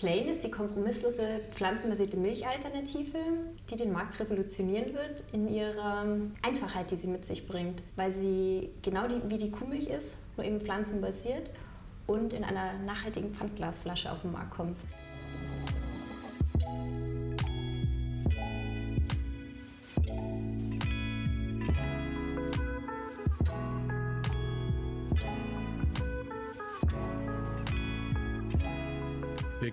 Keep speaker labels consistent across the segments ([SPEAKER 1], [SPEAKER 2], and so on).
[SPEAKER 1] Plain ist die kompromisslose pflanzenbasierte Milchalternative, die den Markt revolutionieren wird in ihrer Einfachheit, die sie mit sich bringt, weil sie genau die, wie die Kuhmilch ist, nur eben pflanzenbasiert und in einer nachhaltigen Pfandglasflasche auf den Markt kommt.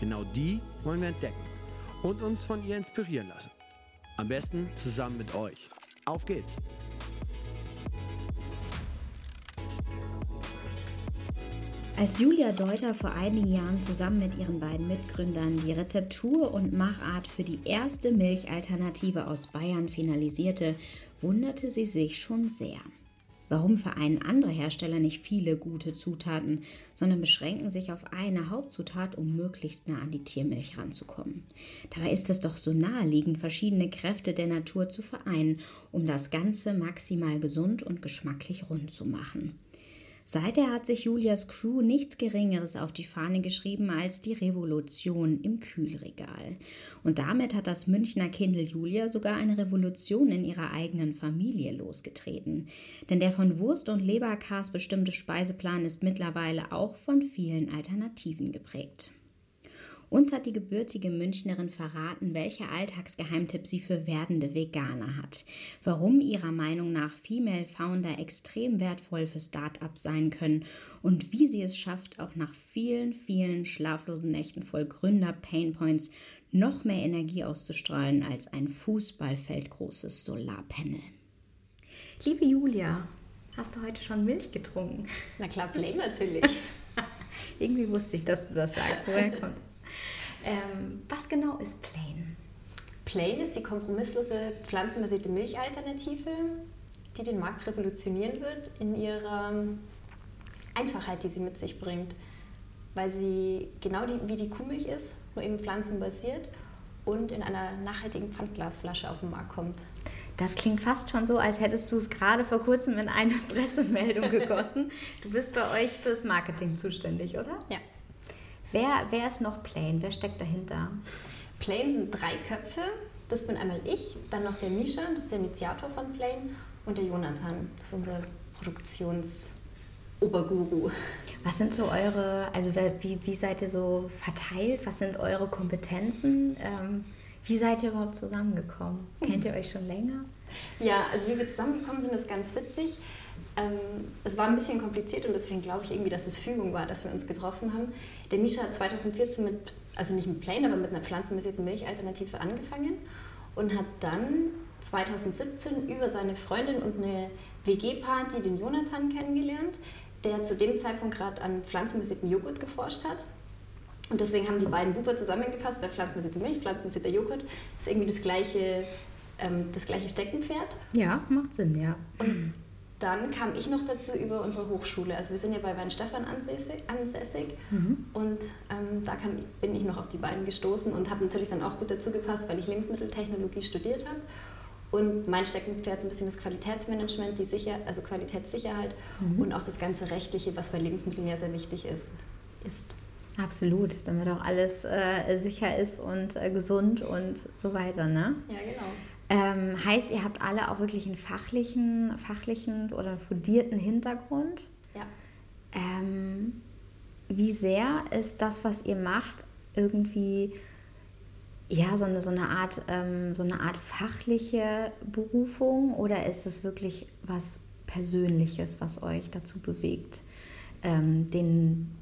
[SPEAKER 2] Genau die wollen wir entdecken und uns von ihr inspirieren lassen. Am besten zusammen mit euch. Auf geht's!
[SPEAKER 3] Als Julia Deuter vor einigen Jahren zusammen mit ihren beiden Mitgründern die Rezeptur und Machart für die erste Milchalternative aus Bayern finalisierte, wunderte sie sich schon sehr. Warum vereinen andere Hersteller nicht viele gute Zutaten, sondern beschränken sich auf eine Hauptzutat, um möglichst nah an die Tiermilch ranzukommen? Dabei ist es doch so naheliegend, verschiedene Kräfte der Natur zu vereinen, um das Ganze maximal gesund und geschmacklich rund zu machen. Seither hat sich Julias Crew nichts Geringeres auf die Fahne geschrieben als die Revolution im Kühlregal. Und damit hat das Münchner Kindle Julia sogar eine Revolution in ihrer eigenen Familie losgetreten. Denn der von Wurst und Leberkas bestimmte Speiseplan ist mittlerweile auch von vielen Alternativen geprägt. Uns hat die gebürtige Münchnerin verraten, welche Alltagsgeheimtipp sie für werdende Veganer hat, warum ihrer Meinung nach Female Founder extrem wertvoll für Start-ups sein können und wie sie es schafft, auch nach vielen, vielen schlaflosen Nächten voll Gründer-Painpoints noch mehr Energie auszustrahlen als ein Fußballfeldgroßes Solarpanel. Liebe Julia, hast du heute schon Milch getrunken?
[SPEAKER 1] Na klar, plain natürlich.
[SPEAKER 3] Irgendwie wusste ich, dass du das sagst. Woher kommt ähm, was genau ist Plain?
[SPEAKER 1] Plain ist die kompromisslose pflanzenbasierte Milchalternative, die den Markt revolutionieren wird in ihrer Einfachheit, die sie mit sich bringt. Weil sie genau die, wie die Kuhmilch ist, nur eben pflanzenbasiert und in einer nachhaltigen Pfandglasflasche auf den Markt kommt.
[SPEAKER 3] Das klingt fast schon so, als hättest du es gerade vor kurzem in eine Pressemeldung gegossen. du bist bei euch fürs Marketing zuständig, oder?
[SPEAKER 1] Ja.
[SPEAKER 3] Wer, wer ist noch Plain? Wer steckt dahinter?
[SPEAKER 1] Plain sind drei Köpfe. Das bin einmal ich, dann noch der Misha, das ist der Initiator von Plain, und der Jonathan, das ist unser Produktionsoberguru.
[SPEAKER 3] Was sind so eure, also wie, wie seid ihr so verteilt? Was sind eure Kompetenzen? Ähm, wie seid ihr überhaupt zusammengekommen? Kennt ihr euch schon länger?
[SPEAKER 1] Ja, also wie wir zusammengekommen sind, ist ganz witzig. Ähm, es war ein bisschen kompliziert und deswegen glaube ich irgendwie, dass es Fügung war, dass wir uns getroffen haben. Der Misha hat 2014 mit, also nicht mit Plain, aber mit einer pflanzenbasierten Milchalternative angefangen und hat dann 2017 über seine Freundin und eine WG-Party den Jonathan kennengelernt, der zu dem Zeitpunkt gerade an pflanzenbasierten Joghurt geforscht hat. Und deswegen haben die beiden super zusammengepasst, weil pflanzenbasierte Milch, pflanzenbasierter Joghurt ist irgendwie das gleiche, ähm, das gleiche Steckenpferd.
[SPEAKER 3] Ja, macht Sinn, ja.
[SPEAKER 1] Und dann kam ich noch dazu über unsere Hochschule. Also wir sind ja bei Weinstefan ansässig, ansässig mhm. und ähm, da kam, bin ich noch auf die beiden gestoßen und habe natürlich dann auch gut dazu gepasst, weil ich Lebensmitteltechnologie studiert habe. Und mein Steckenpferd ist ein bisschen das Qualitätsmanagement, die Sicher also Qualitätssicherheit mhm. und auch das ganze Rechtliche, was bei Lebensmitteln ja sehr wichtig ist. ist.
[SPEAKER 3] Absolut, damit auch alles äh, sicher ist und äh, gesund und so weiter, ne?
[SPEAKER 1] Ja, genau.
[SPEAKER 3] Ähm, heißt, ihr habt alle auch wirklich einen fachlichen, fachlichen oder fundierten Hintergrund.
[SPEAKER 1] Ja.
[SPEAKER 3] Ähm, wie sehr ist das, was ihr macht, irgendwie ja, so eine, so eine, Art, ähm, so eine Art fachliche Berufung oder ist es wirklich was Persönliches, was euch dazu bewegt, ähm, den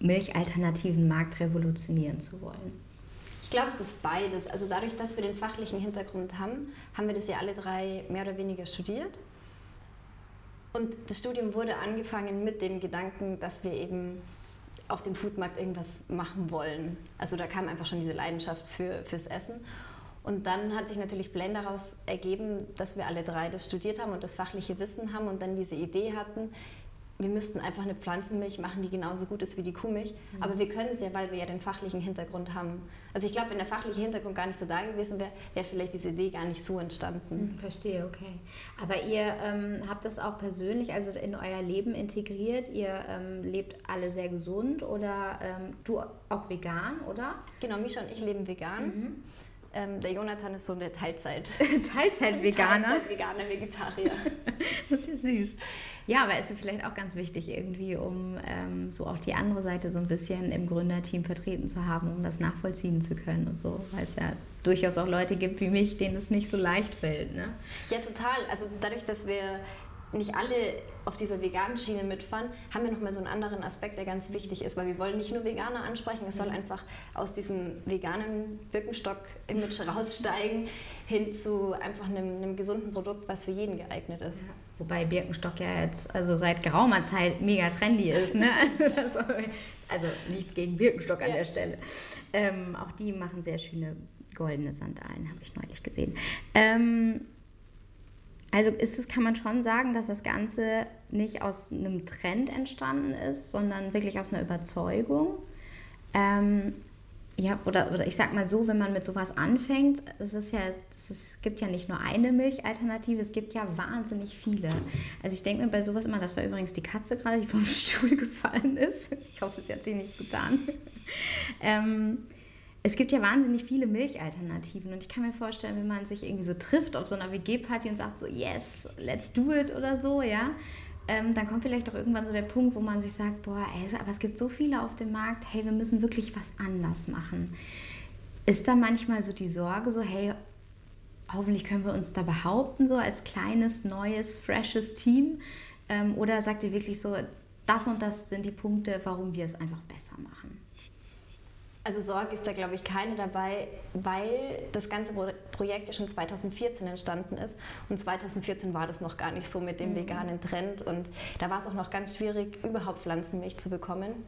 [SPEAKER 3] milchalternativen Markt revolutionieren zu wollen?
[SPEAKER 1] Glaube, es ist beides. Also dadurch, dass wir den fachlichen Hintergrund haben, haben wir das ja alle drei mehr oder weniger studiert. Und das Studium wurde angefangen mit dem Gedanken, dass wir eben auf dem Foodmarkt irgendwas machen wollen. Also da kam einfach schon diese Leidenschaft für, fürs Essen. Und dann hat sich natürlich Blend daraus ergeben, dass wir alle drei das studiert haben und das fachliche Wissen haben und dann diese Idee hatten, wir müssten einfach eine Pflanzenmilch machen, die genauso gut ist wie die Kuhmilch. Mhm. Aber wir können es ja, weil wir ja den fachlichen Hintergrund haben. Also ich glaube, wenn der fachliche Hintergrund gar nicht so da gewesen wäre, wäre vielleicht diese Idee gar nicht so entstanden.
[SPEAKER 3] Mhm, verstehe, okay. Aber ihr ähm, habt das auch persönlich, also in euer Leben integriert. Ihr ähm, lebt alle sehr gesund oder ähm, du auch vegan, oder?
[SPEAKER 1] Genau, Misha und ich leben vegan. Mhm. Ähm, der Jonathan ist so eine Teilzeit.
[SPEAKER 3] Teilzeit-Veganer?
[SPEAKER 1] Teilzeit-Veganer, Vegetarier.
[SPEAKER 3] das ist ja süß. Ja, aber ist vielleicht auch ganz wichtig irgendwie, um ähm, so auch die andere Seite so ein bisschen im Gründerteam vertreten zu haben, um das nachvollziehen zu können und so, weil es ja durchaus auch Leute gibt wie mich, denen es nicht so leicht fällt. Ne?
[SPEAKER 1] Ja, total. Also dadurch, dass wir nicht alle auf dieser veganen Schiene mitfahren, haben wir nochmal so einen anderen Aspekt, der ganz wichtig ist, weil wir wollen nicht nur Veganer ansprechen, es soll mhm. einfach aus diesem veganen Birkenstock-Image raussteigen hin zu einfach einem, einem, gesunden Produkt, was für jeden geeignet ist. Ja.
[SPEAKER 3] Wobei Birkenstock ja jetzt also seit geraumer Zeit mega trendy ist. Ne? Also, also, nichts gegen Birkenstock an ja. der Stelle. Ähm, auch die machen sehr schöne goldene Sandalen, habe ich neulich gesehen. Ähm, also ist es, kann man schon sagen, dass das Ganze nicht aus einem Trend entstanden ist, sondern wirklich aus einer Überzeugung. Ähm, ja, oder, oder ich sag mal so, wenn man mit sowas anfängt, es ist ja, es gibt ja nicht nur eine Milchalternative, es gibt ja wahnsinnig viele. Also ich denke mir bei sowas immer, das war übrigens die Katze gerade, die vom Stuhl gefallen ist. Ich hoffe, sie hat sich nichts getan. ähm, es gibt ja wahnsinnig viele Milchalternativen und ich kann mir vorstellen, wenn man sich irgendwie so trifft auf so einer WG-Party und sagt so, yes, let's do it oder so, ja, ähm, dann kommt vielleicht auch irgendwann so der Punkt, wo man sich sagt, boah, ey, aber es gibt so viele auf dem Markt, hey, wir müssen wirklich was anders machen. Ist da manchmal so die Sorge, so, hey, hoffentlich können wir uns da behaupten, so als kleines, neues, freshes Team? Ähm, oder sagt ihr wirklich so, das und das sind die Punkte, warum wir es einfach besser machen?
[SPEAKER 1] Also Sorge ist da, glaube ich, keine dabei, weil das ganze Projekt ja schon 2014 entstanden ist. Und 2014 war das noch gar nicht so mit dem mhm. veganen Trend. Und da war es auch noch ganz schwierig, überhaupt Pflanzenmilch zu bekommen.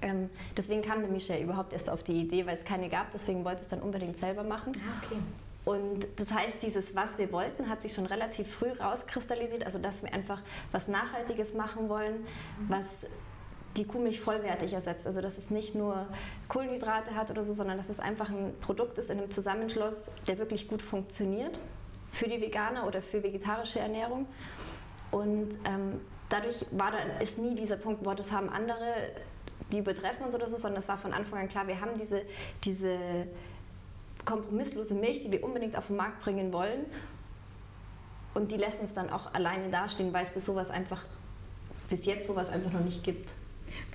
[SPEAKER 1] Ähm, deswegen kam der Michel überhaupt erst auf die Idee, weil es keine gab. Deswegen wollte es dann unbedingt selber machen.
[SPEAKER 3] Ah, okay.
[SPEAKER 1] Und das heißt, dieses, was wir wollten, hat sich schon relativ früh rauskristallisiert. Also, dass wir einfach was Nachhaltiges machen wollen, mhm. was die Kuhmilch vollwertig ersetzt. Also dass es nicht nur Kohlenhydrate hat oder so, sondern dass es einfach ein Produkt ist in einem Zusammenschluss, der wirklich gut funktioniert für die Veganer oder für vegetarische Ernährung. Und ähm, dadurch war da, ist nie dieser Punkt, boah, das haben andere, die übertreffen uns oder so, sondern es war von Anfang an klar, wir haben diese, diese kompromisslose Milch, die wir unbedingt auf den Markt bringen wollen. Und die lässt uns dann auch alleine dastehen, weil es bis sowas einfach bis jetzt sowas einfach noch nicht gibt.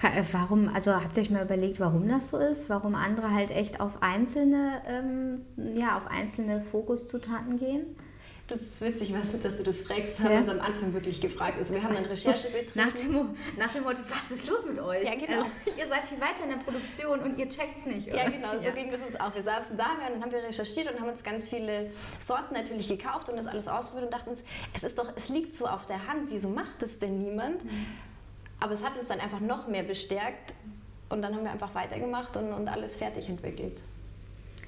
[SPEAKER 3] Äh, warum, also habt ihr euch mal überlegt, warum das so ist? Warum andere halt echt auf einzelne, ähm, ja, auf einzelne Fokuszutaten gehen?
[SPEAKER 1] Das ist witzig, was, dass du das fragst. Das haben wir uns am Anfang wirklich gefragt. Also wir haben dann Recherche betrieben.
[SPEAKER 3] Nach dem, nach dem Motto, was ist los mit euch?
[SPEAKER 1] Ja, genau. Also,
[SPEAKER 3] ihr seid viel weiter in der Produktion und ihr checkt es nicht,
[SPEAKER 1] oder? Ja, genau. So ja. ging es uns auch. Wir saßen da und dann haben wir recherchiert und haben uns ganz viele Sorten natürlich gekauft und das alles ausprobiert und dachten uns, es ist doch, es liegt so auf der Hand. Wieso macht es denn niemand? Mhm. Aber es hat uns dann einfach noch mehr bestärkt und dann haben wir einfach weitergemacht und, und alles fertig entwickelt.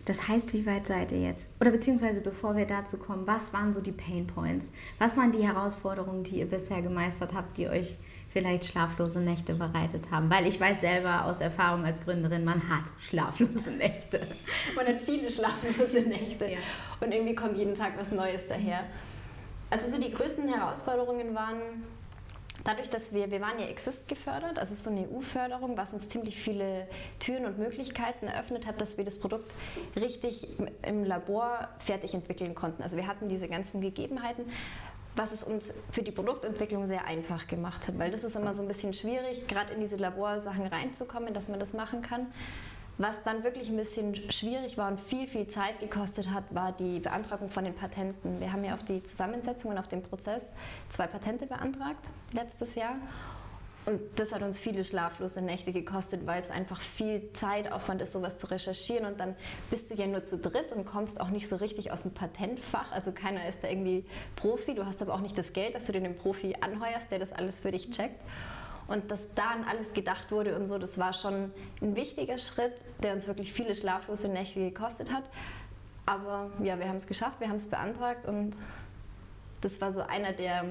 [SPEAKER 3] Das heißt, wie weit seid ihr jetzt? Oder beziehungsweise bevor wir dazu kommen, was waren so die Pain Points? Was waren die Herausforderungen, die ihr bisher gemeistert habt, die euch vielleicht schlaflose Nächte bereitet haben? Weil ich weiß selber aus Erfahrung als Gründerin, man hat schlaflose Nächte.
[SPEAKER 1] Man hat viele schlaflose Nächte ja. und irgendwie kommt jeden Tag was Neues daher. Also so die größten Herausforderungen waren Dadurch, dass wir, wir waren ja Exist gefördert, also so eine EU-Förderung, was uns ziemlich viele Türen und Möglichkeiten eröffnet hat, dass wir das Produkt richtig im Labor fertig entwickeln konnten. Also wir hatten diese ganzen Gegebenheiten, was es uns für die Produktentwicklung sehr einfach gemacht hat, weil das ist immer so ein bisschen schwierig, gerade in diese Laborsachen reinzukommen, dass man das machen kann. Was dann wirklich ein bisschen schwierig war und viel, viel Zeit gekostet hat, war die Beantragung von den Patenten. Wir haben ja auf die Zusammensetzung und auf den Prozess zwei Patente beantragt letztes Jahr. Und das hat uns viele schlaflose Nächte gekostet, weil es einfach viel Zeitaufwand ist, sowas zu recherchieren. Und dann bist du ja nur zu dritt und kommst auch nicht so richtig aus dem Patentfach. Also keiner ist da irgendwie Profi. Du hast aber auch nicht das Geld, dass du dir einen Profi anheuerst, der das alles für dich checkt. Und dass da an alles gedacht wurde und so, das war schon ein wichtiger Schritt, der uns wirklich viele schlaflose Nächte gekostet hat. Aber ja, wir haben es geschafft, wir haben es beantragt und das war so einer der,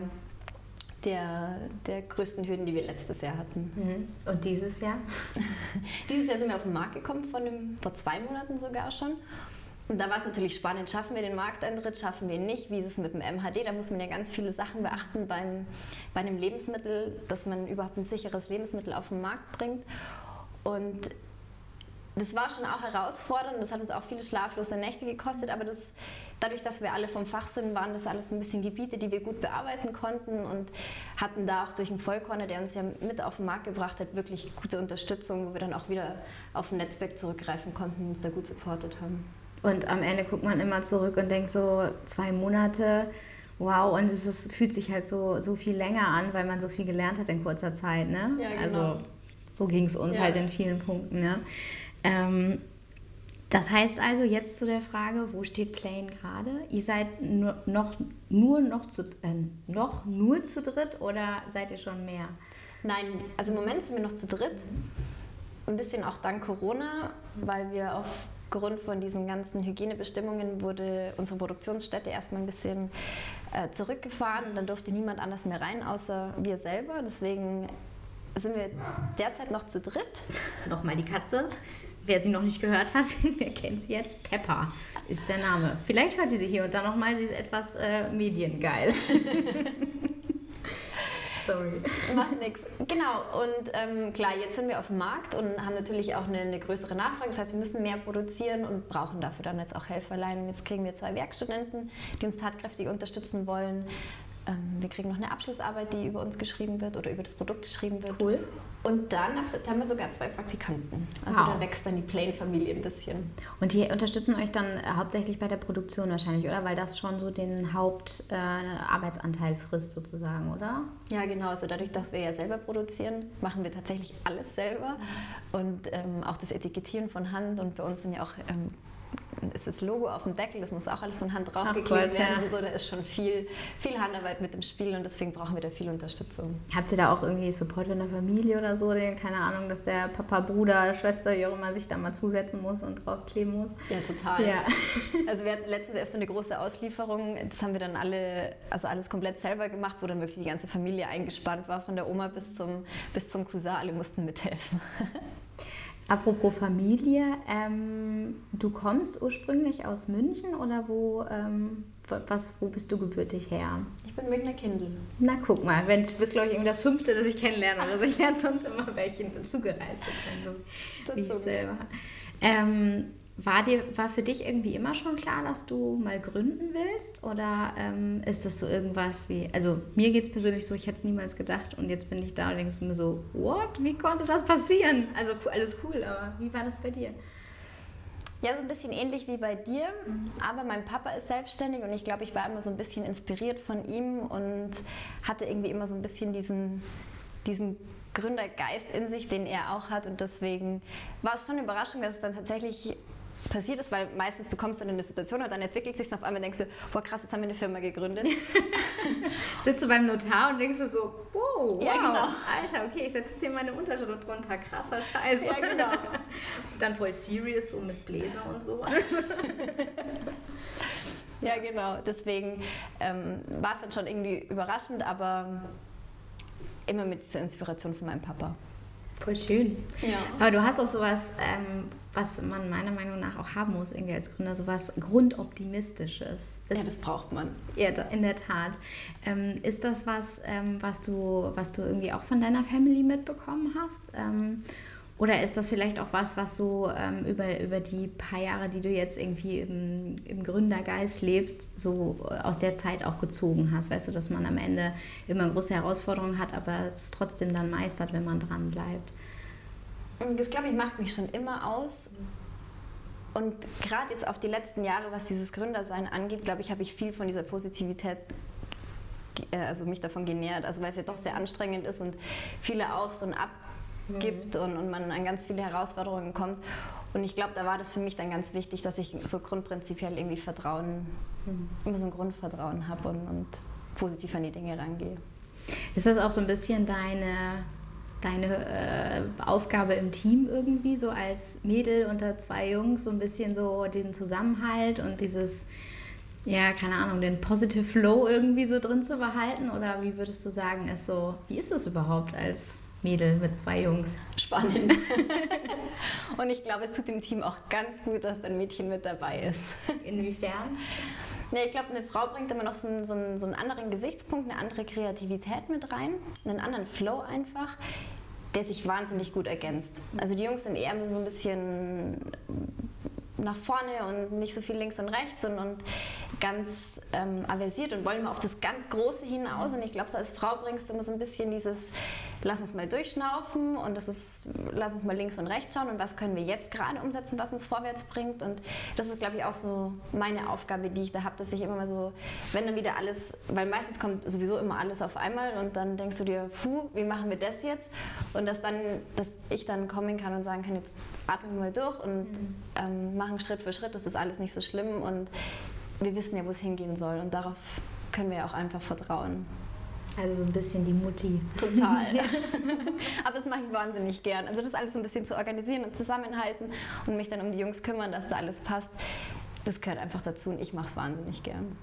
[SPEAKER 1] der, der größten Hürden, die wir letztes Jahr hatten.
[SPEAKER 3] Mhm. Und dieses Jahr?
[SPEAKER 1] dieses Jahr sind wir auf den Markt gekommen, von dem, vor zwei Monaten sogar schon. Und da war es natürlich spannend, schaffen wir den Markteintritt, schaffen wir ihn nicht, wie ist es mit dem MHD, da muss man ja ganz viele Sachen beachten beim, bei einem Lebensmittel, dass man überhaupt ein sicheres Lebensmittel auf den Markt bringt. Und das war schon auch herausfordernd, das hat uns auch viele schlaflose Nächte gekostet, aber das, dadurch, dass wir alle vom Fach sind, waren das alles ein bisschen Gebiete, die wir gut bearbeiten konnten und hatten da auch durch den Vollkorner, der uns ja mit auf den Markt gebracht hat, wirklich gute Unterstützung, wo wir dann auch wieder auf ein Netzwerk zurückgreifen konnten und uns da gut supportet haben.
[SPEAKER 3] Und am Ende guckt man immer zurück und denkt so, zwei Monate, wow, und es ist, fühlt sich halt so, so viel länger an, weil man so viel gelernt hat in kurzer Zeit. Ne?
[SPEAKER 1] Ja, genau.
[SPEAKER 3] Also so ging es uns
[SPEAKER 1] Ja.
[SPEAKER 3] halt in vielen Punkten. Ne? Ähm, das heißt also jetzt zu der Frage, wo steht Plane gerade? Ihr seid nur noch, nur noch, zu, äh, noch nur zu dritt oder seid ihr schon mehr?
[SPEAKER 1] Nein, also im Moment sind wir noch zu dritt. Ein bisschen auch dank Corona, weil wir aufgrund von diesen ganzen Hygienebestimmungen wurde unsere Produktionsstätte erstmal ein bisschen äh, zurückgefahren und dann durfte niemand anders mehr rein, außer wir selber. Deswegen sind wir derzeit noch zu dritt.
[SPEAKER 3] Nochmal die Katze. Wer sie noch nicht gehört hat, wer kennt sie jetzt? Pepper ist der Name. Vielleicht hört sie sie hier und da nochmal, sie ist etwas äh, mediengeil. Sorry.
[SPEAKER 1] Macht nichts. Genau, und ähm, klar, jetzt sind wir auf dem Markt und haben natürlich auch eine, eine größere Nachfrage. Das heißt, wir müssen mehr produzieren und brauchen dafür dann jetzt auch Helferlein. Und jetzt kriegen wir zwei Werkstudenten, die uns tatkräftig unterstützen wollen. Ähm, wir kriegen noch eine Abschlussarbeit, die über uns geschrieben wird oder über das Produkt geschrieben wird.
[SPEAKER 3] Cool.
[SPEAKER 1] Und dann ab September sogar zwei Praktikanten. Also
[SPEAKER 3] Wow.
[SPEAKER 1] da wächst dann die Plane-Familie ein bisschen.
[SPEAKER 3] Und die unterstützen euch dann äh, hauptsächlich bei der Produktion wahrscheinlich, oder? Weil das schon so den Hauptarbeitsanteil äh, frisst sozusagen, oder?
[SPEAKER 1] Ja, genau. Also dadurch, dass wir ja selber produzieren, machen wir tatsächlich alles selber. Und ähm, auch das Etikettieren von Hand. Und bei uns sind ja auch ähm, ist das Logo auf dem Deckel, das muss auch alles von Hand draufgeklebt werden
[SPEAKER 3] ja.
[SPEAKER 1] und so. Da ist schon viel, viel Handarbeit mit dem Spiel und deswegen brauchen wir da viel Unterstützung.
[SPEAKER 3] Habt ihr da auch irgendwie Support in der Familie oder so? Keine Ahnung, dass der Papa, Bruder, Schwester, wie auch immer sich da mal zusetzen muss und draufkleben muss?
[SPEAKER 1] Ja, total.
[SPEAKER 3] Ja.
[SPEAKER 1] Also wir hatten letztens erst so eine große Auslieferung. Das haben wir dann alle, also alles komplett selber gemacht, wo dann wirklich die ganze Familie eingespannt war, von der Oma bis zum, bis zum Cousin. Alle mussten mithelfen.
[SPEAKER 3] Apropos Familie, ähm, du kommst ursprünglich aus München oder wo, ähm, wa- was, wo bist du gebürtig her?
[SPEAKER 1] Ich bin Münchner Kindl.
[SPEAKER 3] Na, guck mal, wenn, du bist, glaube ich, irgendwie das fünfte, das ich kennenlerne. Also ich lerne sonst immer welche dazugereist. Ich selber. Ähm, war, dir, war für dich irgendwie immer schon klar, dass du mal gründen willst? Oder ähm, ist das so irgendwas wie, also mir geht es persönlich so, ich hätte es niemals gedacht und jetzt bin ich da und denkst mir so, what? Wie konnte das passieren? Also alles cool, aber wie war das bei dir?
[SPEAKER 1] Ja, so ein bisschen ähnlich wie bei dir. Aber mein Papa ist selbstständig und ich glaube, ich war immer so ein bisschen inspiriert von ihm und hatte irgendwie immer so ein bisschen diesen, diesen Gründergeist in sich, den er auch hat. Und deswegen war es schon eine Überraschung, dass es dann tatsächlich passiert ist, weil meistens du kommst dann in eine Situation und dann entwickelt sich und auf einmal denkst du, boah krass, jetzt haben wir eine Firma gegründet.
[SPEAKER 3] Sitzt du beim Notar und denkst du so, wow, wow
[SPEAKER 1] Ja, genau.
[SPEAKER 3] Alter, okay, ich setze jetzt hier meine Unterschrift drunter, krasser Scheiß.
[SPEAKER 1] Ja, genau.
[SPEAKER 3] Dann voll serious, so mit Bläser und so.
[SPEAKER 1] ja, genau. Deswegen ähm, war es dann schon irgendwie überraschend, aber immer mit dieser Inspiration von meinem Papa.
[SPEAKER 3] Voll schön.
[SPEAKER 1] Ja.
[SPEAKER 3] Aber du hast auch sowas, ähm, was man meiner Meinung nach auch haben muss, irgendwie als Gründer, sowas Grundoptimistisches.
[SPEAKER 1] Ja,
[SPEAKER 3] Ist
[SPEAKER 1] das braucht man.
[SPEAKER 3] Ja, in der Tat. Ähm, ist das was, ähm, was, du, was du irgendwie auch von deiner Family mitbekommen hast? Ähm, oder ist das vielleicht auch was, was du ähm, über, über die paar Jahre, die du jetzt irgendwie im, im Gründergeist lebst, so äh, aus der Zeit auch gezogen hast? Weißt du, dass man am Ende immer große Herausforderungen hat, aber es trotzdem dann meistert, wenn man dran bleibt?
[SPEAKER 1] Und Das, glaube ich, macht mich schon immer aus. Und gerade jetzt auf die letzten Jahre, was dieses Gründersein angeht, glaube ich, habe ich viel von dieser Positivität, äh, also mich davon genährt. Also weil es ja doch sehr anstrengend ist und viele Aufs und Ab gibt und, und man an ganz viele Herausforderungen kommt. Und ich glaube, da war das für mich dann ganz wichtig, dass ich so grundprinzipiell irgendwie Vertrauen, immer so ein Grundvertrauen habe und, und positiv an die Dinge rangehe.
[SPEAKER 3] Ist das auch so ein bisschen deine, deine äh, Aufgabe im Team irgendwie, so als Mädel unter zwei Jungs, so ein bisschen so den Zusammenhalt und dieses, ja, keine Ahnung, den Positive Flow irgendwie so drin zu behalten? Oder wie würdest du sagen, ist so, wie ist es überhaupt als Mädel mit zwei Jungs?
[SPEAKER 1] Spannend. und ich glaube, es tut dem Team auch ganz gut, dass ein Mädchen mit dabei ist.
[SPEAKER 3] Inwiefern?
[SPEAKER 1] Ja, ich glaube, eine Frau bringt immer noch so einen, so, einen, so einen anderen Gesichtspunkt, eine andere Kreativität mit rein, einen anderen Flow einfach, der sich wahnsinnig gut ergänzt. Also die Jungs sind eher so ein bisschen nach vorne und nicht so viel links und rechts und, und ganz ähm, aversiert und wollen immer auf das ganz Große hinaus. Und ich glaube, so als Frau bringst du immer so ein bisschen dieses, lass uns mal durchschnaufen und das ist, lass uns mal links und rechts schauen und was können wir jetzt gerade umsetzen, was uns vorwärts bringt. Und das ist, glaube ich, auch so meine Aufgabe, die ich da habe, dass ich immer mal so, wenn dann wieder alles, weil meistens kommt sowieso immer alles auf einmal und dann denkst du dir, puh, wie machen wir das jetzt? Und dass dann, dass ich dann kommen kann und sagen kann, jetzt atmen wir mal durch und mhm. ähm, machen Schritt für Schritt, das ist alles nicht so schlimm und wir wissen ja, wo es hingehen soll und darauf können wir ja auch einfach vertrauen.
[SPEAKER 3] Also so ein bisschen die Mutti.
[SPEAKER 1] Total. ja. Aber das mache ich wahnsinnig gern. Also das alles so ein bisschen zu organisieren und zusammenhalten und mich dann um die Jungs kümmern, dass da alles passt, das gehört einfach dazu und ich mache es wahnsinnig gern.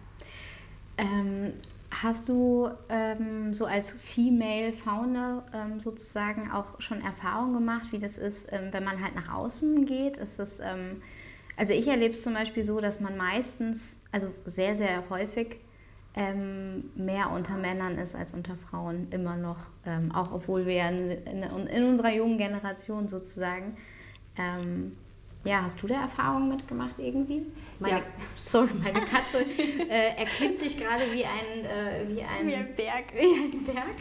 [SPEAKER 3] Ähm, hast du ähm, so als Female Founder ähm, sozusagen auch schon Erfahrung gemacht, wie das ist, ähm, wenn man halt nach außen geht? Ist es ähm, also ich erlebe es zum Beispiel so, dass man meistens, also sehr, sehr häufig, ähm, mehr unter Männern ist als unter Frauen immer noch, ähm, auch obwohl wir in, in, in, unserer jungen Generation sozusagen. Ja, hast du da Erfahrungen mitgemacht irgendwie? Meine, ja. Sorry, meine Katze äh, erklimmt dich gerade wie ein, äh, wie ein,
[SPEAKER 1] wie ein Berg.
[SPEAKER 3] Wie ein Berg.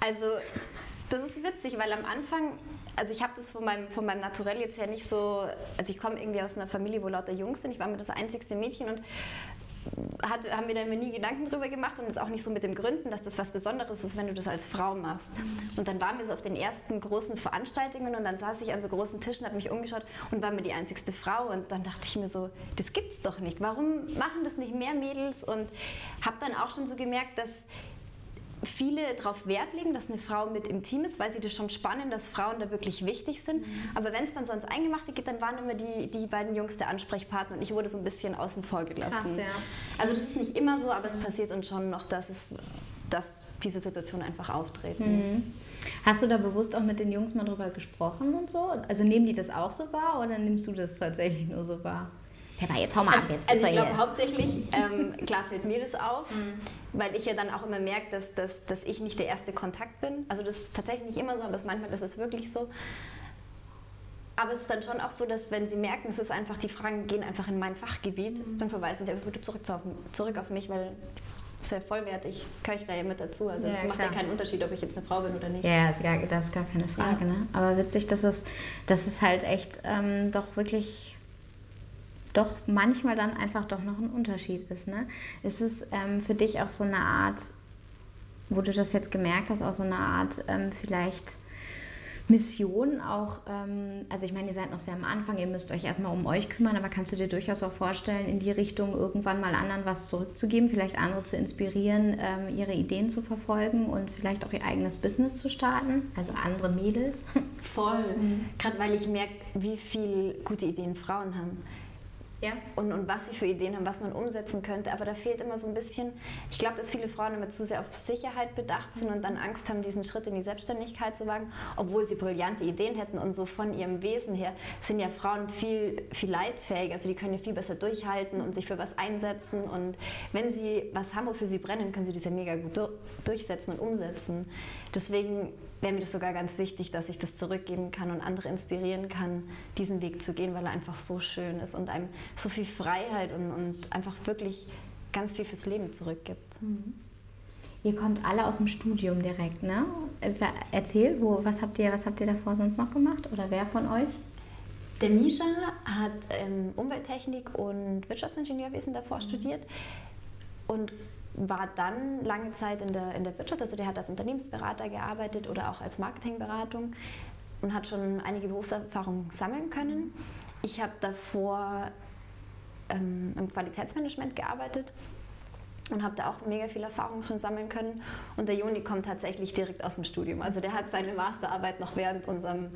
[SPEAKER 1] Also das ist witzig, weil am Anfang also ich habe das von meinem, von meinem Naturell jetzt ja nicht so, also ich komme irgendwie aus einer Familie, wo lauter Jungs sind. Ich war mir das einzigste Mädchen und hat, haben wir da nie Gedanken drüber gemacht und jetzt auch nicht so mit dem Gründen, dass das was Besonderes ist, wenn du das als Frau machst. Und dann waren wir so auf den ersten großen Veranstaltungen und dann saß ich an so großen Tischen, habe mich umgeschaut und war mir die einzigste Frau und dann dachte ich mir so, das gibt's doch nicht. Warum machen das nicht mehr Mädels? Und habe dann auch schon so gemerkt, dass viele darauf Wert legen, dass eine Frau mit im Team ist, weil sie das schon spannend, dass Frauen da wirklich wichtig sind. Mhm. Aber wenn es dann so ans Eingemachte geht, dann waren immer die, die beiden Jungs der Ansprechpartner und ich wurde so ein bisschen außen vor gelassen. Krass, ja. Also das ist nicht immer so, aber es passiert uns schon noch, dass, es, dass diese Situationen einfach auftreten.
[SPEAKER 3] Mhm. Hast du da bewusst auch mit den Jungs mal drüber gesprochen und so? Also nehmen die das auch so wahr oder nimmst du das tatsächlich nur so wahr?
[SPEAKER 1] Pepper, jetzt hau mal also, ab. Jetzt also ich glaube hauptsächlich, ähm, klar fällt mir das auf, weil ich ja dann auch immer merke, dass, dass, dass ich nicht der erste Kontakt bin. Also das ist tatsächlich nicht immer so, aber manchmal das ist wirklich so. Aber es ist dann schon auch so, dass wenn sie merken, es ist einfach, die Fragen gehen einfach in mein Fachgebiet, mhm. dann verweisen sie einfach wieder zurück, auf, zurück auf mich, weil es ist ja vollwertig, gehöre ich da ja mit dazu. Also es ja, macht klar. ja keinen Unterschied, ob ich jetzt eine Frau bin oder nicht.
[SPEAKER 3] Ja, das ist gar, das ist gar keine Frage. Ja. Ne? Aber witzig, dass es, dass es halt echt ähm, doch wirklich doch manchmal dann einfach doch noch ein Unterschied ist. Ne? Ist es ähm, für dich auch so eine Art, wo du das jetzt gemerkt hast, auch so eine Art ähm, vielleicht Mission auch, ähm, also ich meine, ihr seid noch sehr am Anfang, ihr müsst euch erstmal um euch kümmern, aber kannst du dir durchaus auch vorstellen, in die Richtung irgendwann mal anderen was zurückzugeben, vielleicht andere zu inspirieren, ähm, ihre Ideen zu verfolgen und vielleicht auch ihr eigenes Business zu starten, also andere Mädels?
[SPEAKER 1] Voll, mhm. gerade weil ich merke, wie viele gute Ideen Frauen haben ja. und, und was sie für Ideen haben, was man umsetzen könnte. Aber da fehlt immer so ein bisschen, ich glaube, dass viele Frauen immer zu sehr auf Sicherheit bedacht sind und dann Angst haben, diesen Schritt in die Selbstständigkeit zu wagen, obwohl sie brillante Ideen hätten und so von ihrem Wesen her sind ja Frauen viel, viel leidfähig. Also die können ja viel besser durchhalten und sich für was einsetzen und wenn sie was haben, wofür sie brennen, können sie das ja mega gut durchsetzen und umsetzen. Deswegen wäre mir das sogar ganz wichtig, dass ich das zurückgeben kann und andere inspirieren kann, diesen Weg zu gehen, weil er einfach so schön ist und einem so viel Freiheit und, und einfach wirklich ganz viel fürs Leben zurückgibt. Mhm.
[SPEAKER 3] Ihr kommt alle aus dem Studium direkt, ne? Erzähl, wo, was, habt ihr, was habt ihr davor sonst noch gemacht oder wer von euch?
[SPEAKER 1] Der Misha hat ähm, Umwelttechnik und Wirtschaftsingenieurwesen davor mhm. studiert und war dann lange Zeit in der, in der Wirtschaft, also der hat als Unternehmensberater gearbeitet oder auch als Marketingberatung und hat schon einige Berufserfahrung sammeln können. Ich habe davor ähm, im Qualitätsmanagement gearbeitet und habe da auch mega viel Erfahrung schon sammeln können. Und der Joni kommt tatsächlich direkt aus dem Studium. Also der hat seine Masterarbeit noch während unserem,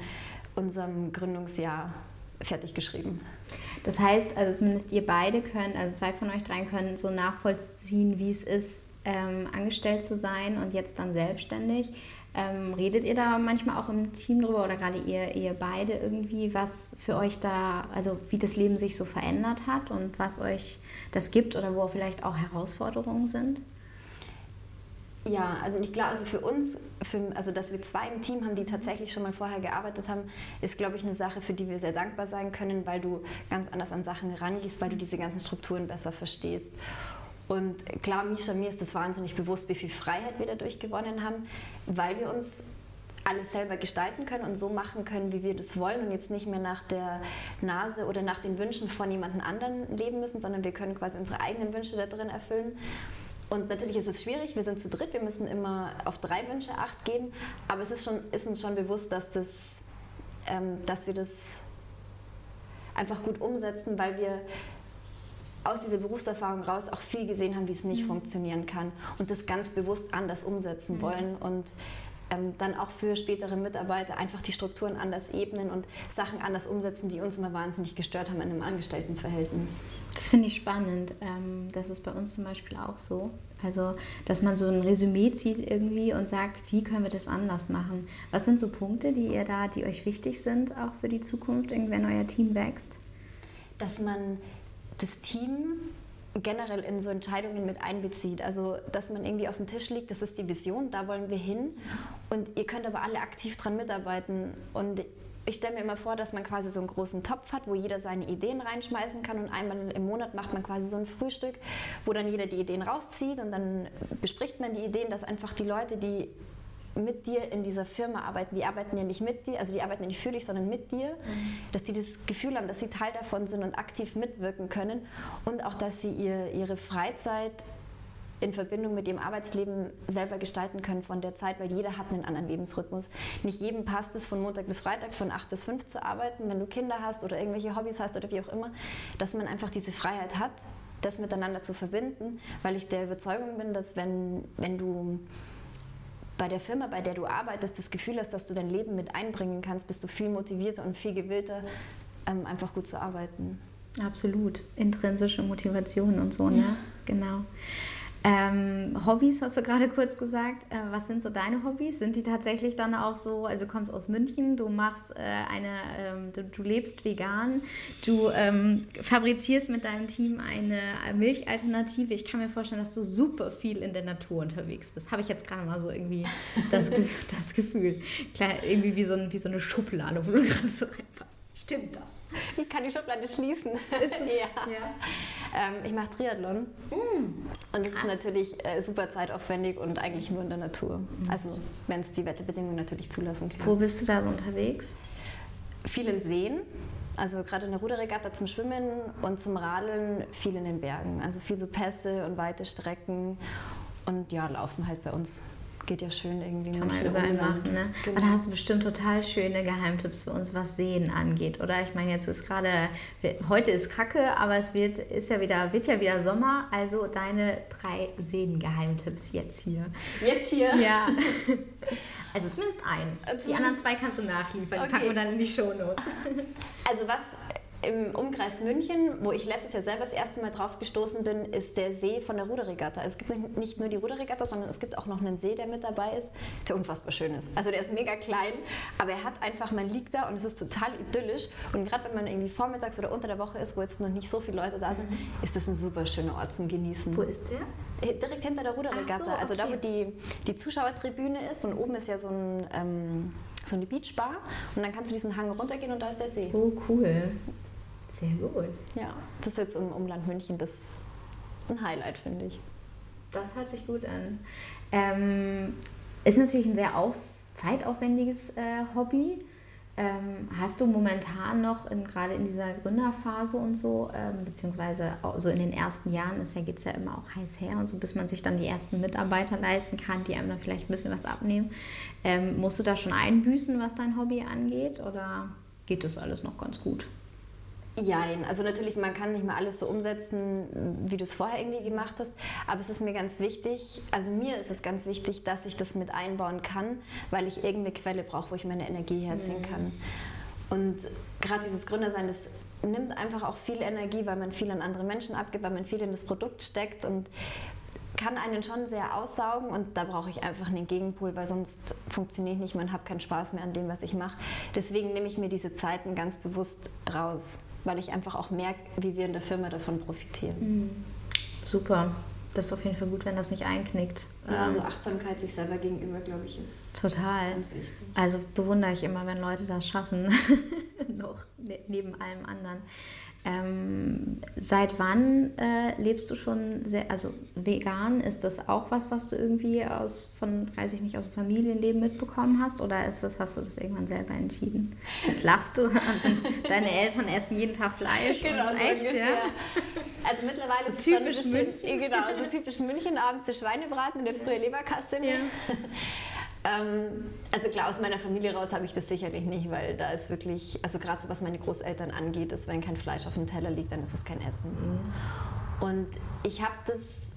[SPEAKER 1] unserem Gründungsjahr fertig geschrieben.
[SPEAKER 3] Das heißt, also zumindest ihr beide können, also zwei von euch dreien können so nachvollziehen, wie es ist, ähm, angestellt zu sein und jetzt dann selbstständig. Ähm, redet ihr da manchmal auch im Team drüber oder gerade ihr, ihr beide irgendwie, was für euch da, also wie das Leben sich so verändert hat und was euch das gibt oder wo vielleicht auch Herausforderungen sind?
[SPEAKER 1] Ja, also ich glaube, also für uns, für, also dass wir zwei im Team haben, die tatsächlich schon mal vorher gearbeitet haben, ist, glaube ich, eine Sache, für die wir sehr dankbar sein können, weil du ganz anders an Sachen rangehst, weil du diese ganzen Strukturen besser verstehst. Und klar, Misha, mir ist das wahnsinnig bewusst, wie viel Freiheit wir dadurch gewonnen haben, weil wir uns alles selber gestalten können und so machen können, wie wir das wollen und jetzt nicht mehr nach der Nase oder nach den Wünschen von jemand anderen leben müssen, sondern wir können quasi unsere eigenen Wünsche da drin erfüllen. Und natürlich ist es schwierig, wir sind zu dritt, wir müssen immer auf drei Wünsche acht geben, aber es ist, schon, ist uns schon bewusst, dass, das, ähm, dass wir das einfach gut umsetzen, weil wir aus dieser Berufserfahrung raus auch viel gesehen haben, wie es nicht mhm. funktionieren kann und das ganz bewusst anders umsetzen mhm. wollen und ähm, dann auch für spätere Mitarbeiter einfach die Strukturen anders ebnen und Sachen anders umsetzen, die uns immer wahnsinnig gestört haben in einem Angestelltenverhältnis.
[SPEAKER 3] Das finde ich spannend. Ähm, das ist bei uns zum Beispiel auch so. Also, dass man so ein Resümee zieht irgendwie und sagt, wie können wir das anders machen? Was sind so Punkte, die ihr da, die euch wichtig sind, auch für die Zukunft, wenn euer Team wächst?
[SPEAKER 1] Dass man das Team generell in so Entscheidungen mit einbezieht. Also, dass man irgendwie auf dem Tisch liegt, das ist die Vision, da wollen wir hin. Und ihr könnt aber alle aktiv dran mitarbeiten. Und ich stelle mir immer vor, dass man quasi so einen großen Topf hat, wo jeder seine Ideen reinschmeißen kann und einmal im Monat macht man quasi so ein Frühstück, wo dann jeder die Ideen rauszieht und dann bespricht man die Ideen, dass einfach die Leute, die mit dir in dieser Firma arbeiten. Die arbeiten ja nicht mit dir, also die arbeiten ja nicht für dich, sondern mit dir. Mhm. Dass die das Gefühl haben, dass sie Teil davon sind und aktiv mitwirken können. Und auch, dass sie ihr, ihre Freizeit in Verbindung mit ihrem Arbeitsleben selber gestalten können von der Zeit, weil jeder hat einen anderen Lebensrhythmus. Nicht jedem passt es, von Montag bis Freitag von 8 bis 5 zu arbeiten, wenn du Kinder hast oder irgendwelche Hobbys hast oder wie auch immer, dass man einfach diese Freiheit hat, das miteinander zu verbinden, weil ich der Überzeugung bin, dass wenn, wenn du bei der Firma, bei der du arbeitest, das Gefühl hast, dass du dein Leben mit einbringen kannst, bist du viel motivierter und viel gewillter, ähm, einfach gut zu arbeiten.
[SPEAKER 3] Absolut. Intrinsische Motivation und so, ne? Ja. Genau. Ähm, Hobbys hast du gerade kurz gesagt. Äh, was sind so deine Hobbys? Sind die tatsächlich dann auch so, also du kommst aus München, du machst äh, eine, ähm, du, du, lebst vegan, du ähm, fabrizierst mit deinem Team eine Milchalternative. Ich kann mir vorstellen, dass du super viel in der Natur unterwegs bist. Habe ich jetzt gerade mal so irgendwie das, das Gefühl. Klar, irgendwie wie so, ein, wie so eine Schublade, wo du gerade so reinpasst. Stimmt das?
[SPEAKER 1] Ich kann die Schublade schließen. ja. ja. Ähm, ich mache Triathlon. Mm, und es ist natürlich äh, super zeitaufwendig und eigentlich nur in der Natur. Mhm. Also wenn es die Wetterbedingungen natürlich zulassen.
[SPEAKER 3] Klar. Wo bist du da so unterwegs?
[SPEAKER 1] Viel in Seen. Also gerade in der Ruderregatta zum Schwimmen und zum Radeln viel in den Bergen. Also viel so Pässe und weite Strecken und ja, laufen halt bei uns geht ja schön irgendwie.
[SPEAKER 3] Kann man überall machen, ne? Genau. Und da hast du bestimmt total schöne Geheimtipps für uns, was Sehen angeht, oder? Ich meine, jetzt ist gerade, heute ist Kacke, aber es wird, ist ja wieder, wird ja wieder Sommer, also deine drei Seen-Geheimtipps jetzt hier.
[SPEAKER 1] Jetzt hier?
[SPEAKER 3] Ja. Also zumindest ein. Die anderen zwei kannst du nachliefern, die packen wir dann in die Shownotes.
[SPEAKER 1] Also was im Umkreis München, wo ich letztes Jahr selber das erste Mal drauf gestoßen bin, ist der See von der Ruderregatta. Es gibt nicht nur die Ruderregatta, sondern es gibt auch noch einen See, der mit dabei ist, der unfassbar schön ist. Also der ist mega klein, aber er hat einfach, man liegt da und es ist total idyllisch. Und gerade wenn man irgendwie vormittags oder unter der Woche ist, wo jetzt noch nicht so viele Leute da sind, mhm. ist das ein super schöner Ort zum Genießen.
[SPEAKER 3] Wo ist der?
[SPEAKER 1] Äh, direkt hinter der Ruderregatta. So, okay. Also da, wo die, die Zuschauertribüne ist und oben ist ja so ein... Ähm, so eine Beachbar und dann kannst du diesen Hang runtergehen und da ist der See.
[SPEAKER 3] Oh, cool. Sehr gut.
[SPEAKER 1] Ja, das ist jetzt im Umland München das ein Highlight, finde ich.
[SPEAKER 3] Das hört sich gut an. Ähm, ist natürlich ein sehr auf, zeitaufwendiges äh, Hobby. Ähm, hast du momentan noch, in, gerade in dieser Gründerphase und so, ähm, beziehungsweise so in den ersten Jahren ja, geht es ja immer auch heiß her und so, bis man sich dann die ersten Mitarbeiter leisten kann, die einem dann vielleicht ein bisschen was abnehmen. Ähm, musst du da schon einbüßen, was dein Hobby angeht, oder geht das alles noch ganz gut?
[SPEAKER 1] Jein. Also natürlich, man kann nicht mal alles so umsetzen, wie du es vorher irgendwie gemacht hast. Aber es ist mir ganz wichtig, also mir ist es ganz wichtig, dass ich das mit einbauen kann, weil ich irgendeine Quelle brauche, wo ich meine Energie herziehen mhm. kann. Und gerade dieses Gründersein, das nimmt einfach auch viel Energie, weil man viel an andere Menschen abgibt, weil man viel in das Produkt steckt und kann einen schon sehr aussaugen und da brauche ich einfach einen Gegenpol, weil sonst funktioniert nicht, man hat keinen Spaß mehr an dem, was ich mache. Deswegen nehme ich mir diese Zeiten ganz bewusst raus weil ich einfach auch merke, wie wir in der Firma davon profitieren. Mhm.
[SPEAKER 3] Super. Das ist auf jeden Fall gut, wenn das nicht einknickt.
[SPEAKER 1] Ja, also Achtsamkeit sich selber gegenüber, glaube ich, ist
[SPEAKER 3] total ganz wichtig. Also bewundere ich immer, wenn Leute das schaffen, noch ne, neben allem anderen. Ähm, seit wann äh, lebst du schon sehr, also vegan? Ist das auch was, was du irgendwie aus von, weiß ich nicht, aus dem Familienleben mitbekommen hast? Oder ist das, hast du das irgendwann selber entschieden? Jetzt lachst du. Also, deine Eltern essen jeden Tag Fleisch.
[SPEAKER 1] Genau, so echt, ja. Also mittlerweile ist es schon ein bisschen, München. genau, so typisch München, abends der Schweinebraten in der frühe Leberkasse. Ja. Ähm, also klar, aus meiner Familie raus habe ich das sicherlich nicht, weil da ist wirklich, also gerade so was meine Großeltern angeht, ist, wenn kein Fleisch auf dem Teller liegt, dann ist es kein Essen. Mhm. Und ich habe das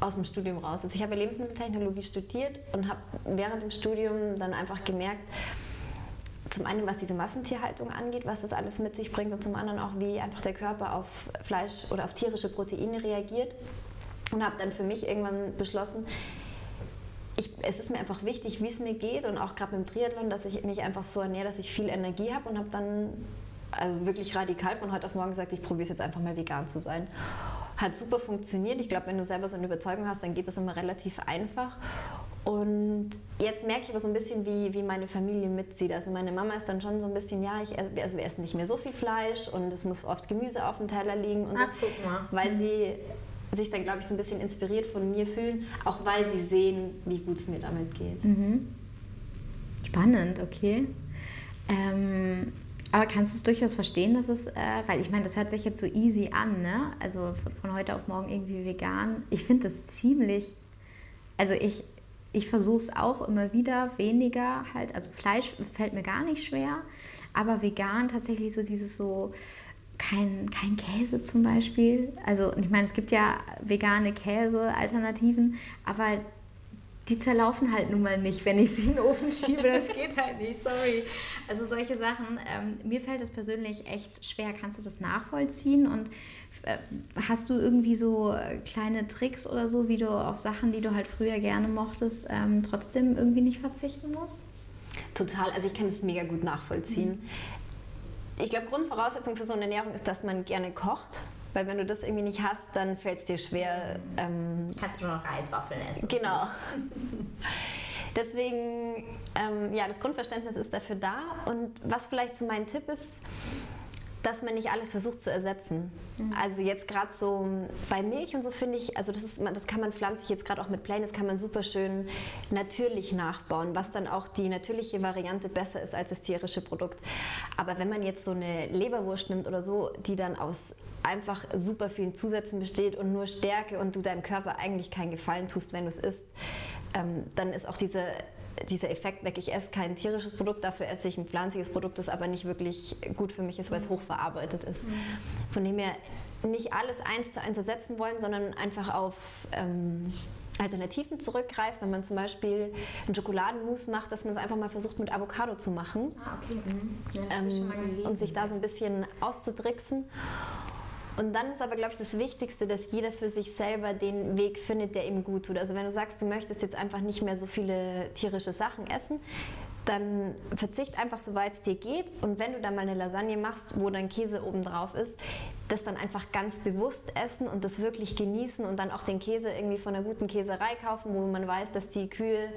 [SPEAKER 1] aus dem Studium raus. Also ich habe Lebensmitteltechnologie studiert und habe während dem Studium dann einfach gemerkt, zum einen, was diese Massentierhaltung angeht, was das alles mit sich bringt und zum anderen auch, wie einfach der Körper auf Fleisch oder auf tierische Proteine reagiert. Und habe dann für mich irgendwann beschlossen, ich, es ist mir einfach wichtig, wie es mir geht und auch gerade mit dem Triathlon, dass ich mich einfach so ernähre, dass ich viel Energie habe und habe dann also wirklich radikal von heute auf morgen gesagt, ich probiere es jetzt einfach mal vegan zu sein. Hat super funktioniert. Ich glaube, wenn du selber so eine Überzeugung hast, dann geht das immer relativ einfach. Und jetzt merke ich aber so ein bisschen, wie, wie meine Familie mitzieht. Also meine Mama ist dann schon so ein bisschen, ja, ich, also wir essen nicht mehr so viel Fleisch und es muss oft Gemüse auf dem Teller liegen und Ach, so, weil sie sich dann, glaube ich, so ein bisschen inspiriert von mir fühlen, auch weil sie sehen, wie gut es mir damit geht. Mhm.
[SPEAKER 3] Spannend, okay. Ähm, aber kannst du es durchaus verstehen, dass es, äh, weil ich meine, das hört sich jetzt so easy an, ne? Also von, von heute auf morgen irgendwie vegan. Ich finde das ziemlich, also ich, ich versuche es auch immer wieder weniger halt, also Fleisch fällt mir gar nicht schwer, aber vegan tatsächlich so dieses so, kein, kein Käse zum Beispiel. Also, ich meine, es gibt ja vegane Käse-Alternativen, aber die zerlaufen halt nun mal nicht, wenn ich sie in den Ofen schiebe. Das geht halt nicht, sorry. Also solche Sachen, ähm, mir fällt das persönlich echt schwer. Kannst du das nachvollziehen? Und äh, hast du irgendwie so kleine Tricks oder so, wie du auf Sachen, die du halt früher gerne mochtest, ähm, trotzdem irgendwie nicht verzichten musst?
[SPEAKER 1] Total, also ich kann es mega gut nachvollziehen. Mhm ich glaube, Grundvoraussetzung für so eine Ernährung ist, dass man gerne kocht. Weil wenn du das irgendwie nicht hast, dann fällt es dir schwer.
[SPEAKER 3] Ähm, Kannst du nur noch Reiswaffeln essen.
[SPEAKER 1] Genau. Deswegen, ähm, ja, das Grundverständnis ist dafür da. Und was vielleicht so mein Tipp ist, dass man nicht alles versucht zu ersetzen. Mhm. Also jetzt gerade so bei Milch und so finde ich, also das, ist, das kann man pflanzlich jetzt gerade auch mit Plain, das kann man super schön natürlich nachbauen, was dann auch die natürliche Variante besser ist als das tierische Produkt. Aber wenn man jetzt so eine Leberwurst nimmt oder so, die dann aus einfach super vielen Zusätzen besteht und nur Stärke und du deinem Körper eigentlich keinen Gefallen tust, wenn du es isst, ähm, dann ist auch diese dieser Effekt weg. Ich esse kein tierisches Produkt, dafür esse ich ein pflanzliches Produkt, das aber nicht wirklich gut für mich ist, weil es hochverarbeitet ist. Mhm. Von dem her nicht alles eins zu eins ersetzen wollen, sondern einfach auf ähm, Alternativen zurückgreift. Wenn man zum Beispiel einen Schokoladenmus macht, dass man es einfach mal versucht mit Avocado zu machen. Ah, okay. Mhm. Ja, ähm, und sich da so ein bisschen auszutricksen. Und dann ist aber, glaube ich, das Wichtigste, dass jeder für sich selber den Weg findet, der ihm gut tut. Also wenn du sagst, du möchtest jetzt einfach nicht mehr so viele tierische Sachen essen, dann verzicht einfach so weit es dir geht. Und wenn du dann mal eine Lasagne machst, wo dann Käse oben drauf ist, das dann einfach ganz bewusst essen und das wirklich genießen und dann auch den Käse irgendwie von einer guten Käserei kaufen, wo man weiß, dass die Kühe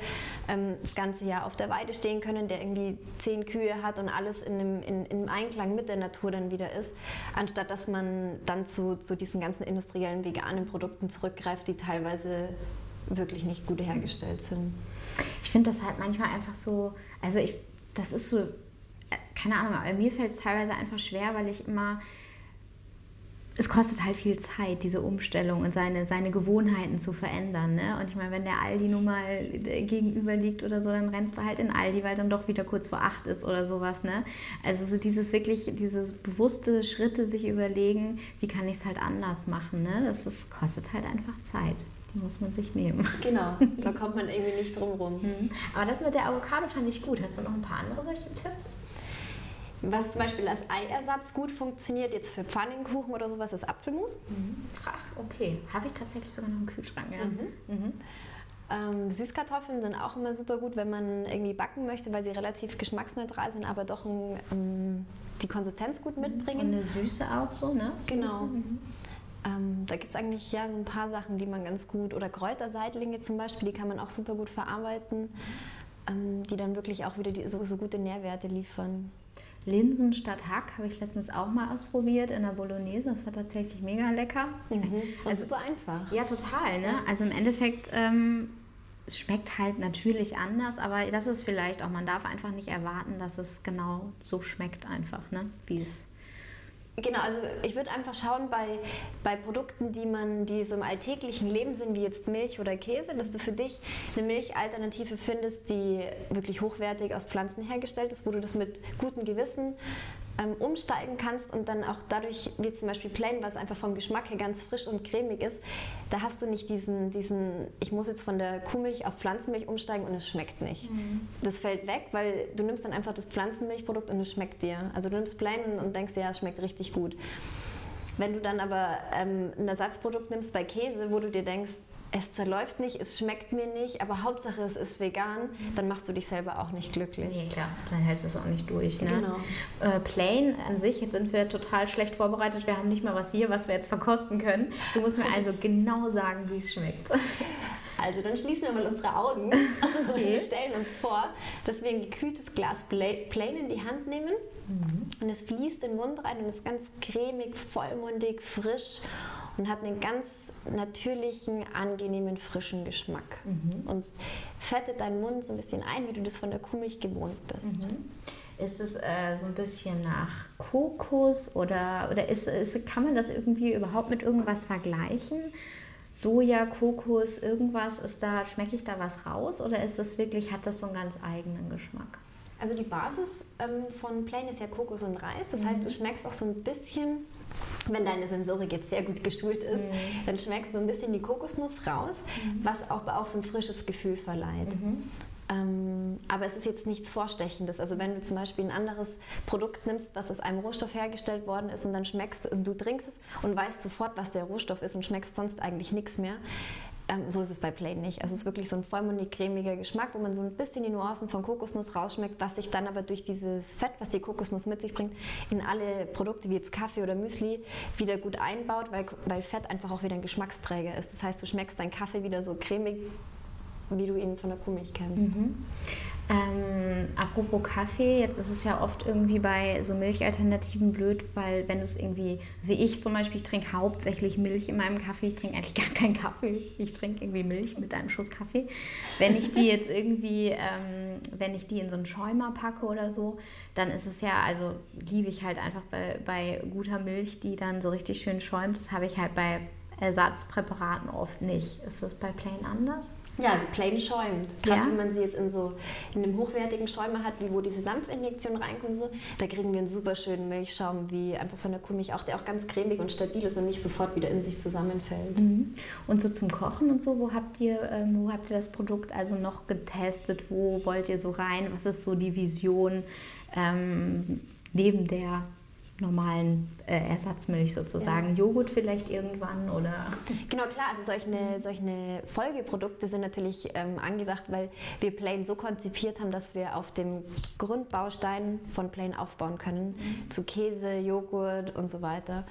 [SPEAKER 1] ähm, das ganze Jahr auf der Weide stehen können, der irgendwie zehn Kühe hat und alles in einem, in, im Einklang mit der Natur dann wieder ist, anstatt dass man dann zu, zu diesen ganzen industriellen veganen Produkten zurückgreift, die teilweise wirklich nicht gut hergestellt sind.
[SPEAKER 3] Ich finde das halt manchmal einfach so, also ich, das ist so, äh, keine Ahnung, aber mir fällt es teilweise einfach schwer, weil ich immer es kostet halt viel Zeit, diese Umstellung und seine, seine Gewohnheiten zu verändern. Ne? Und ich meine, wenn der Aldi nun mal gegenüber liegt oder so, dann rennst du halt in Aldi, weil dann doch wieder kurz vor acht ist oder sowas. Ne? Also so dieses wirklich, dieses bewusste Schritte sich überlegen, wie kann ich es halt anders machen. Ne? Das ist, kostet halt einfach Zeit. Muss man sich nehmen.
[SPEAKER 1] Genau, da kommt man irgendwie nicht drum rum.
[SPEAKER 3] Mhm. Aber das mit der Avocado fand ich gut. Hast du noch ein paar andere solche Tipps?
[SPEAKER 1] Was zum Beispiel als Eiersatz gut funktioniert, jetzt für Pfannenkuchen oder sowas, ist Apfelmus.
[SPEAKER 3] Mhm. Ach, okay. Habe ich tatsächlich sogar noch im Kühlschrank. Ja. Mhm. Mhm.
[SPEAKER 1] Ähm, Süßkartoffeln sind auch immer super gut, wenn man irgendwie backen möchte, weil sie relativ geschmacksneutral sind, aber doch ein, ähm, die Konsistenz gut mitbringen.
[SPEAKER 3] Und eine Süße auch so, ne?
[SPEAKER 1] Genau. Ähm, da gibt es eigentlich ja so ein paar Sachen, die man ganz gut, oder Kräuterseitlinge zum Beispiel, die kann man auch super gut verarbeiten, ähm, die dann wirklich auch wieder die, so, so gute Nährwerte liefern.
[SPEAKER 3] Linsen statt Hack habe ich letztens auch mal ausprobiert in der Bolognese. Das war tatsächlich mega lecker.
[SPEAKER 1] Mhm. Also super einfach.
[SPEAKER 3] Ja, total. Ne? Also im Endeffekt, ähm, es schmeckt halt natürlich anders, aber das ist vielleicht auch, man darf einfach nicht erwarten, dass es genau so schmeckt einfach, ne? wie es
[SPEAKER 1] Genau, also ich würde einfach schauen bei, bei Produkten, die man, die so im alltäglichen Leben sind, wie jetzt Milch oder Käse, dass du für dich eine Milchalternative findest, die wirklich hochwertig aus Pflanzen hergestellt ist, wo du das mit gutem Gewissen ähm, umsteigen kannst und dann auch dadurch, wie zum Beispiel Plain, was einfach vom Geschmack her ganz frisch und cremig ist, da hast du nicht diesen, diesen ich muss jetzt von der Kuhmilch auf Pflanzenmilch umsteigen und es schmeckt nicht. Mhm. Das fällt weg, weil du nimmst dann einfach das Pflanzenmilchprodukt und es schmeckt dir. Also du nimmst Plain und denkst dir, ja, es schmeckt richtig gut. Wenn du dann aber ähm, ein Ersatzprodukt nimmst bei Käse, wo du dir denkst, es zerläuft nicht, es schmeckt mir nicht, aber Hauptsache es ist vegan, dann machst du dich selber auch nicht glücklich.
[SPEAKER 3] Nee, klar, dann hältst du es auch nicht durch. Ne?
[SPEAKER 1] Genau.
[SPEAKER 3] Äh, Plain an sich, jetzt sind wir total schlecht vorbereitet, wir haben nicht mal was hier, was wir jetzt verkosten können. Du musst mir also genau sagen, wie es schmeckt.
[SPEAKER 1] Also dann schließen wir mal unsere Augen okay. und stellen uns vor, dass wir ein gekühltes Glas Plain in die Hand nehmen mhm. und es fließt in den Mund rein und ist ganz cremig, vollmundig, frisch und hat einen ganz natürlichen, angenehmen, frischen Geschmack. Mhm. Und fettet deinen Mund so ein bisschen ein, wie du das von der Kuhmilch gewohnt bist.
[SPEAKER 3] Mhm. Ist es äh, so ein bisschen nach Kokos oder, oder ist, ist, kann man das irgendwie überhaupt mit irgendwas vergleichen? Soja, Kokos, irgendwas, ist da, schmecke ich da was raus oder ist das wirklich, hat das so einen ganz eigenen Geschmack?
[SPEAKER 1] Also die Basis ähm, von Plain ist ja Kokos und Reis. Das mhm. heißt, du schmeckst auch so ein bisschen, wenn deine Sensorik jetzt sehr gut geschult ist, mhm. dann schmeckst du so ein bisschen die Kokosnuss raus, mhm. was auch, auch so ein frisches Gefühl verleiht. Mhm. Ähm, aber es ist jetzt nichts Vorstechendes. Also wenn du zum Beispiel ein anderes Produkt nimmst, das aus einem Rohstoff hergestellt worden ist und dann schmeckst du, also du trinkst es und weißt sofort, was der Rohstoff ist und schmeckst sonst eigentlich nichts mehr, ähm, so ist es bei Plain nicht. Also es ist wirklich so ein vollmundig cremiger Geschmack, wo man so ein bisschen die Nuancen von Kokosnuss rausschmeckt, was sich dann aber durch dieses Fett, was die Kokosnuss mit sich bringt, in alle Produkte wie jetzt Kaffee oder Müsli wieder gut einbaut, weil, weil Fett einfach auch wieder ein Geschmacksträger ist. Das heißt, du schmeckst deinen Kaffee wieder so cremig, wie du ihn von der Kuhmilch kennst.
[SPEAKER 3] Mhm. Ähm, apropos Kaffee, jetzt ist es ja oft irgendwie bei so Milchalternativen blöd, weil wenn du es irgendwie, wie ich zum Beispiel, ich trinke hauptsächlich Milch in meinem Kaffee, ich trinke eigentlich gar keinen Kaffee, ich trinke irgendwie Milch mit einem Schuss Kaffee. Wenn ich die jetzt irgendwie, ähm, wenn ich die in so einen Schäumer packe oder so, dann ist es ja, also liebe ich halt einfach bei, bei guter Milch, die dann so richtig schön schäumt. Das habe ich halt bei Ersatzpräparaten oft nicht. Ist das bei Plain anders?
[SPEAKER 1] Ja, also plain schäumt. Gerade ja? wenn man sie jetzt in so in einem hochwertigen Schäumer hat, wie wo diese Dampfinjektion reinkommt, so, da kriegen wir einen super schönen Milchschaum, wie einfach von der Kuhmilch auch, der auch ganz cremig und stabil ist und nicht sofort wieder in sich zusammenfällt.
[SPEAKER 3] Mhm. Und so zum Kochen und so, wo habt ihr, ähm, wo habt ihr das Produkt also noch getestet? Wo wollt ihr so rein? Was ist so die Vision ähm, neben der normalen äh, Ersatzmilch sozusagen. Ja. Joghurt vielleicht irgendwann oder?
[SPEAKER 1] Genau, klar. Also solche, solche Folgeprodukte sind natürlich ähm, angedacht, weil wir Plain so konzipiert haben, dass wir auf dem Grundbaustein von Plain aufbauen können. Mhm. Zu Käse, Joghurt und so weiter.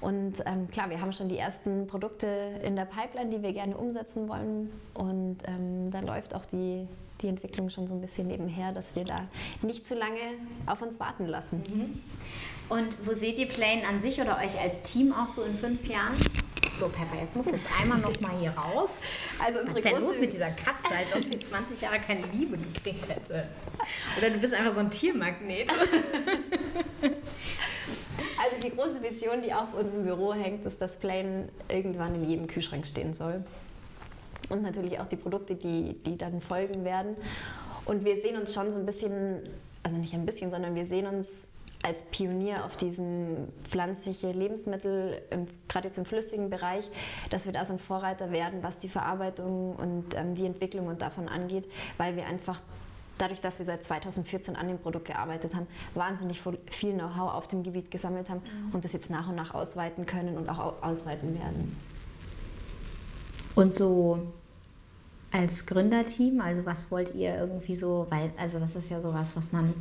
[SPEAKER 1] Und ähm, klar, wir haben schon die ersten Produkte in der Pipeline, die wir gerne umsetzen wollen. Und ähm, da läuft auch die die Entwicklung schon so ein bisschen nebenher, dass wir da nicht zu lange auf uns warten lassen.
[SPEAKER 3] Mhm. Und wo seht ihr Plane an sich oder euch als Team auch so in fünf Jahren? So, Pepper, jetzt muss jetzt einmal noch mal hier raus. Also unsere Was ist denn los mit dieser Katze, als ob sie 20 Jahre keine Liebe gekriegt hätte? Oder du bist einfach so ein Tiermagnet.
[SPEAKER 1] Also die große Vision, die auch bei uns im Büro hängt, ist, dass Plain irgendwann in jedem Kühlschrank stehen soll. Und natürlich auch die Produkte, die, die dann folgen werden. Und wir sehen uns schon so ein bisschen, also nicht ein bisschen, sondern wir sehen uns als Pionier auf diesem pflanzliche Lebensmittel, gerade jetzt im flüssigen Bereich, dass wir da so ein Vorreiter werden, was die Verarbeitung und ähm, die Entwicklung und davon angeht, weil wir einfach dadurch, dass wir seit 2014 an dem Produkt gearbeitet haben, wahnsinnig viel Know-how auf dem Gebiet gesammelt haben mhm. und das jetzt nach und nach ausweiten können und auch ausweiten werden.
[SPEAKER 3] Und so als Gründerteam, also was wollt ihr irgendwie so, weil, also das ist ja sowas, was man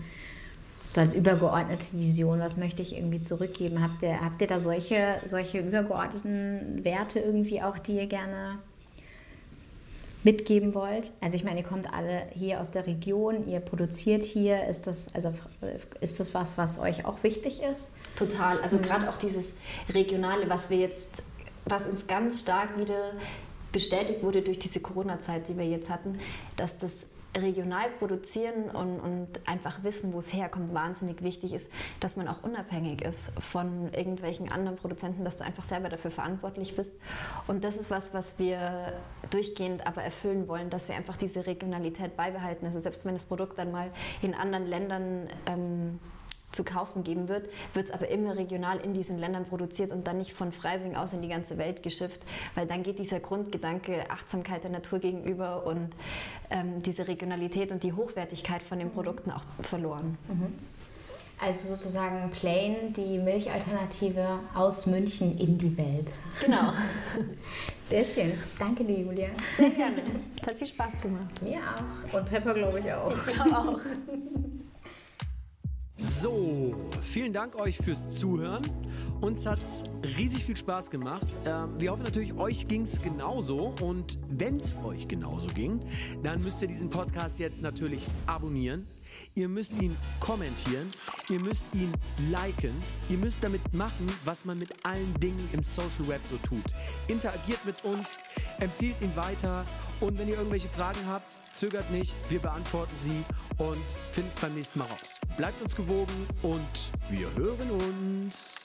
[SPEAKER 3] so als übergeordnete Vision, was möchte ich irgendwie zurückgeben? Habt ihr, habt ihr da solche, solche übergeordneten Werte irgendwie auch, die ihr gerne mitgeben wollt? Also ich meine, ihr kommt alle hier aus der Region, ihr produziert hier. Ist das, also, ist das was, was euch auch wichtig ist?
[SPEAKER 1] Total. Also mhm. gerade auch dieses Regionale, was wir jetzt, was uns ganz stark wieder bestätigt wurde durch diese Corona-Zeit, die wir jetzt hatten, dass das regional produzieren und, und einfach wissen, wo es herkommt, wahnsinnig wichtig ist, dass man auch unabhängig ist von irgendwelchen anderen Produzenten, dass du einfach selber dafür verantwortlich bist. Und das ist was, was wir durchgehend aber erfüllen wollen, dass wir einfach diese Regionalität beibehalten. Also selbst wenn das Produkt dann mal in anderen Ländern ähm, zu kaufen geben wird, wird es aber immer regional in diesen Ländern produziert und dann nicht von Freising aus in die ganze Welt geschifft, weil dann geht dieser Grundgedanke Achtsamkeit der Natur gegenüber und ähm, diese Regionalität und die Hochwertigkeit von den Produkten auch verloren. Mhm.
[SPEAKER 3] Also sozusagen Plain, die Milchalternative aus München in die Welt.
[SPEAKER 1] Genau.
[SPEAKER 3] Sehr schön. Danke dir, Julia.
[SPEAKER 1] Sehr gerne. Es hat viel Spaß gemacht.
[SPEAKER 3] Mir auch. Und Pepper, glaube ich, auch.
[SPEAKER 1] Ich glaube auch.
[SPEAKER 2] So, vielen Dank euch fürs Zuhören. Uns hat es riesig viel Spaß gemacht. Ähm, wir hoffen natürlich, euch ging es genauso. Und wenn es euch genauso ging, dann müsst ihr diesen Podcast jetzt natürlich abonnieren. Ihr müsst ihn kommentieren, ihr müsst ihn liken, ihr müsst damit machen, was man mit allen Dingen im Social Web so tut. Interagiert mit uns, empfiehlt ihn weiter und wenn ihr irgendwelche Fragen habt, zögert nicht, wir beantworten sie und finden es beim nächsten Mal raus. Bleibt uns gewogen und wir hören uns.